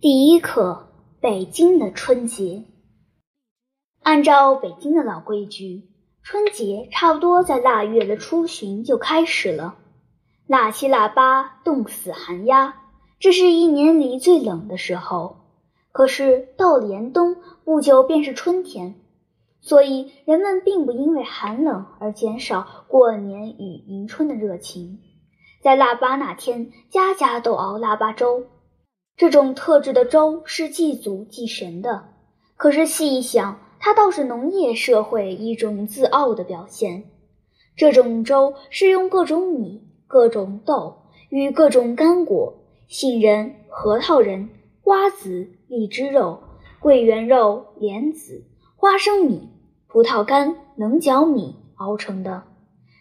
第一课：北京的春节。按照北京的老规矩，春节差不多在腊月的初旬就开始了。腊七腊八，冻死寒鸦，这是一年里最冷的时候。可是到了严冬，不久便是春天，所以人们并不因为寒冷而减少过年与迎春的热情。在腊八那天，家家都熬腊八粥。这种特制的粥是祭祖祭神的，可是细一想，它倒是农业社会一种自傲的表现。这种粥是用各种米、各种豆与各种干果——杏仁、核桃仁、瓜子、荔枝肉、桂圆肉、莲子、花生米、葡萄干、棱角米熬成的。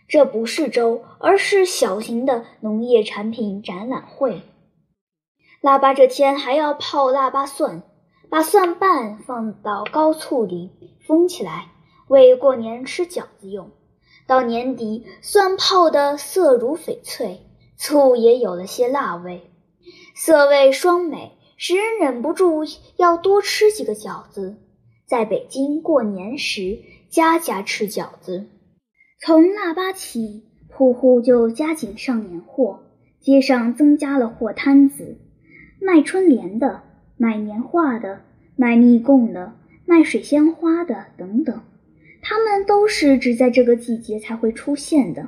这不是粥，而是小型的农业产品展览会。腊八这天还要泡腊八蒜，把蒜瓣放到高醋里封起来，为过年吃饺子用。到年底，蒜泡得色如翡翠，醋也有了些辣味，色味双美，使人忍不住要多吃几个饺子。在北京过年时，家家吃饺子。从腊八起，铺户就加紧上年货，街上增加了货摊子。卖春联的，卖年画的，卖蜜供的，卖水仙花的，等等，他们都是只在这个季节才会出现的。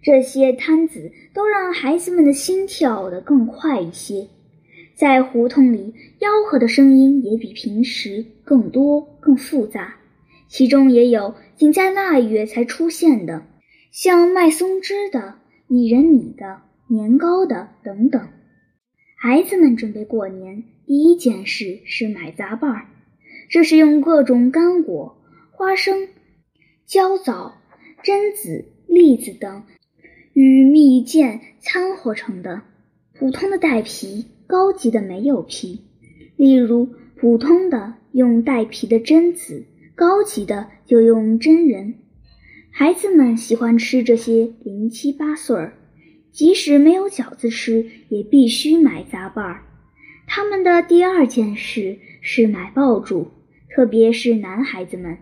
这些摊子都让孩子们的心跳得更快一些，在胡同里吆喝的声音也比平时更多、更复杂。其中也有仅在腊月才出现的，像卖松枝的、拟人米的、年糕的等等。孩子们准备过年，第一件事是买杂拌儿，这是用各种干果、花生、焦枣、榛子、栗子等与蜜饯掺和成的。普通的带皮，高级的没有皮。例如，普通的用带皮的榛子，高级的就用榛仁。孩子们喜欢吃这些零七八碎儿。即使没有饺子吃，也必须买杂拌儿。他们的第二件事是买爆竹，特别是男孩子们。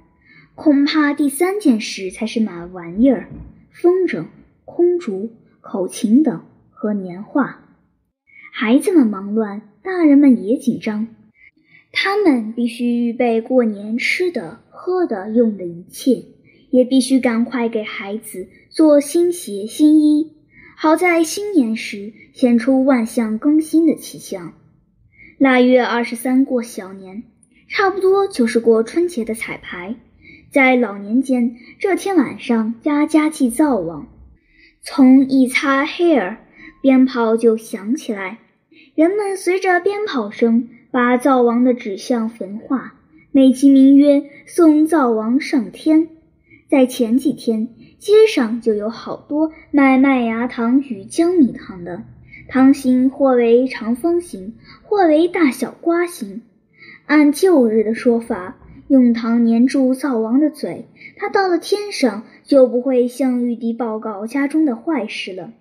恐怕第三件事才是买玩意儿：风筝、空竹、口琴等和年画。孩子们忙乱，大人们也紧张。他们必须预备过年吃的、喝的、用的一切，也必须赶快给孩子做新鞋、新衣。好在新年时显出万象更新的气象。腊月二十三过小年，差不多就是过春节的彩排。在老年间，这天晚上家家祭灶王，从一擦黑儿，鞭炮就响起来。人们随着鞭炮声，把灶王的纸像焚化，美其名曰送灶王上天。在前几天。街上就有好多卖麦芽糖与江米糖的，糖形或为长方形，或为大小瓜形。按旧日的说法，用糖粘住灶王的嘴，他到了天上就不会向玉帝报告家中的坏事了。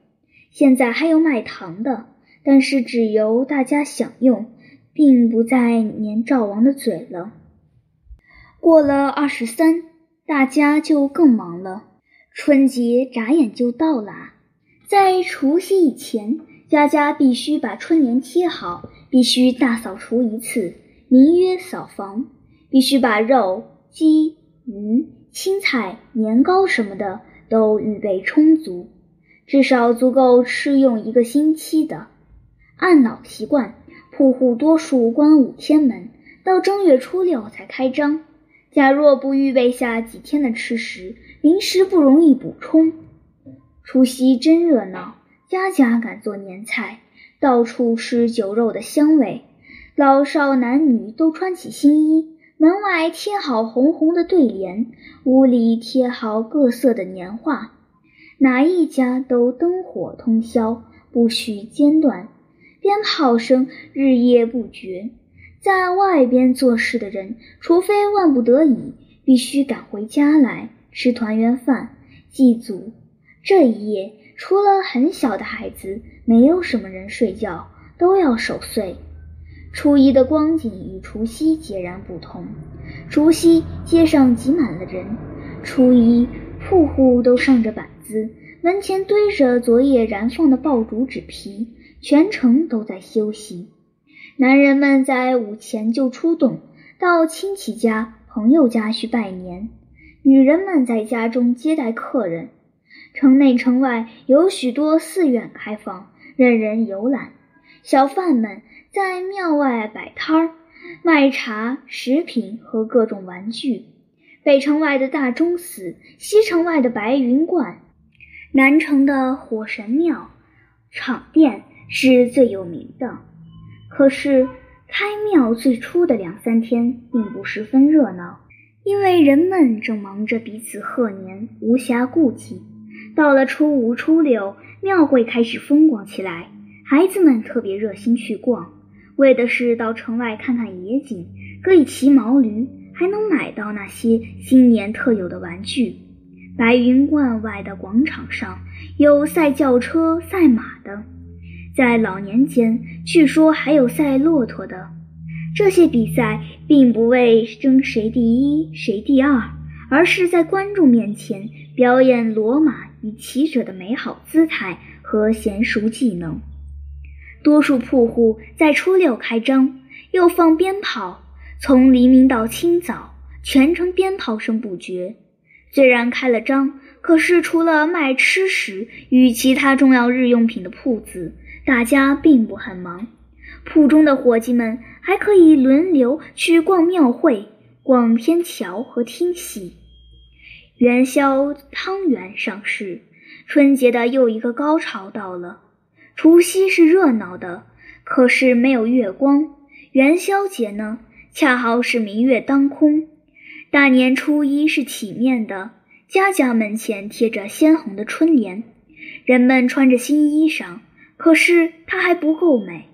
现在还有卖糖的，但是只由大家享用，并不再粘灶王的嘴了。过了二十三，大家就更忙了。春节眨眼就到了，在除夕以前，家家必须把春联贴好，必须大扫除一次，名曰扫房；必须把肉、鸡、鱼、青菜、年糕什么的都预备充足，至少足够吃用一个星期的。按老习惯，铺户多数关五天门，到正月初六才开张。假若不预备下几天的吃食，临时不容易补充。除夕真热闹，家家敢做年菜，到处是酒肉的香味。老少男女都穿起新衣，门外贴好红红的对联，屋里贴好各色的年画，哪一家都灯火通宵，不许间断，鞭炮声日夜不绝。在外边做事的人，除非万不得已，必须赶回家来吃团圆饭、祭祖。这一夜，除了很小的孩子，没有什么人睡觉，都要守岁。初一的光景与除夕截然不同。除夕街上挤满了人，初一户户都上着板子，门前堆着昨夜燃放的爆竹纸皮，全城都在休息。男人们在午前就出动，到亲戚家、朋友家去拜年；女人们在家中接待客人。城内城外有许多寺院开放，任人游览。小贩们在庙外摆摊儿，卖茶、食品和各种玩具。北城外的大钟寺，西城外的白云观，南城的火神庙、场店是最有名的。可是开庙最初的两三天并不十分热闹，因为人们正忙着彼此贺年，无暇顾及。到了初五、初六，庙会开始风光起来。孩子们特别热心去逛，为的是到城外看看野景，可以骑毛驴，还能买到那些新年特有的玩具。白云观外的广场上有赛轿车、赛马的，在老年间据说还有赛骆驼的。这些比赛并不为争谁第一、谁第二，而是在观众面前表演罗马与骑者的美好姿态和娴熟技能。多数铺户在初六开张，又放鞭炮，从黎明到清早，全城鞭炮声不绝。虽然开了张，可是除了卖吃食与其他重要日用品的铺子，大家并不很忙。铺中的伙计们还可以轮流去逛庙会、逛天桥和听戏。元宵汤圆上市，春节的又一个高潮到了。除夕是热闹的，可是没有月光。元宵节呢，恰好是明月当空。大年初一是体面的，家家门前贴着鲜红的春联，人们穿着新衣裳。可是它还不够美。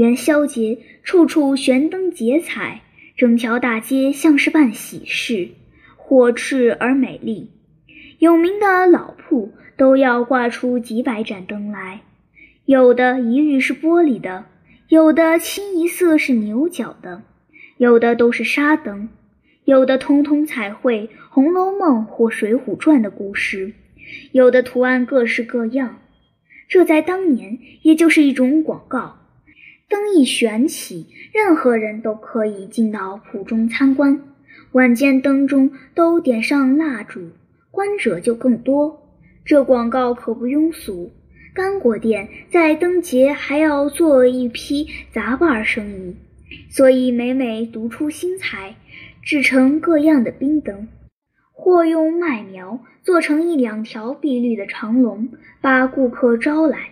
元宵节处处悬灯结彩，整条大街像是办喜事，火炽而美丽。有名的老铺都要挂出几百盏灯来。有的一律是玻璃的，有的清一色是牛角的，有的都是沙灯，有的通通彩绘《红楼梦》或《水浒传》的故事，有的图案各式各样。这在当年也就是一种广告。灯一悬起，任何人都可以进到铺中参观。晚间灯中都点上蜡烛，观者就更多。这广告可不庸俗。干果店在灯节还要做一批杂拌生意，所以每每独出心裁，制成各样的冰灯，或用麦苗做成一两条碧绿的长龙，把顾客招来。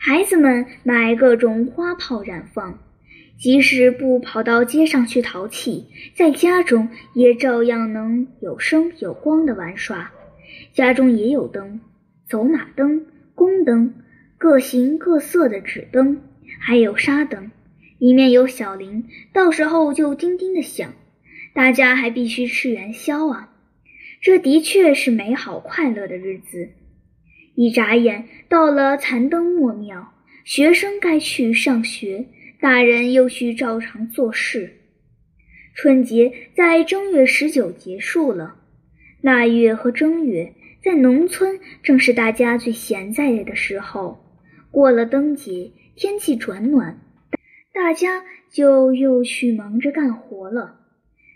孩子们买各种花炮燃放，即使不跑到街上去淘气，在家中也照样能有声有光的玩耍。家中也有灯，走马灯。宫灯，各形各色的纸灯，还有沙灯，里面有小铃，到时候就叮叮的响。大家还必须吃元宵啊！这的确是美好快乐的日子。一眨眼到了残灯末庙，学生该去上学，大人又需照常做事。春节在正月十九结束了，腊月和正月。在农村，正是大家最闲在的时候。过了灯节，天气转暖，大家就又去忙着干活了。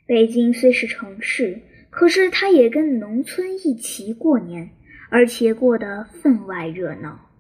北京虽是城市，可是它也跟农村一起过年，而且过得分外热闹。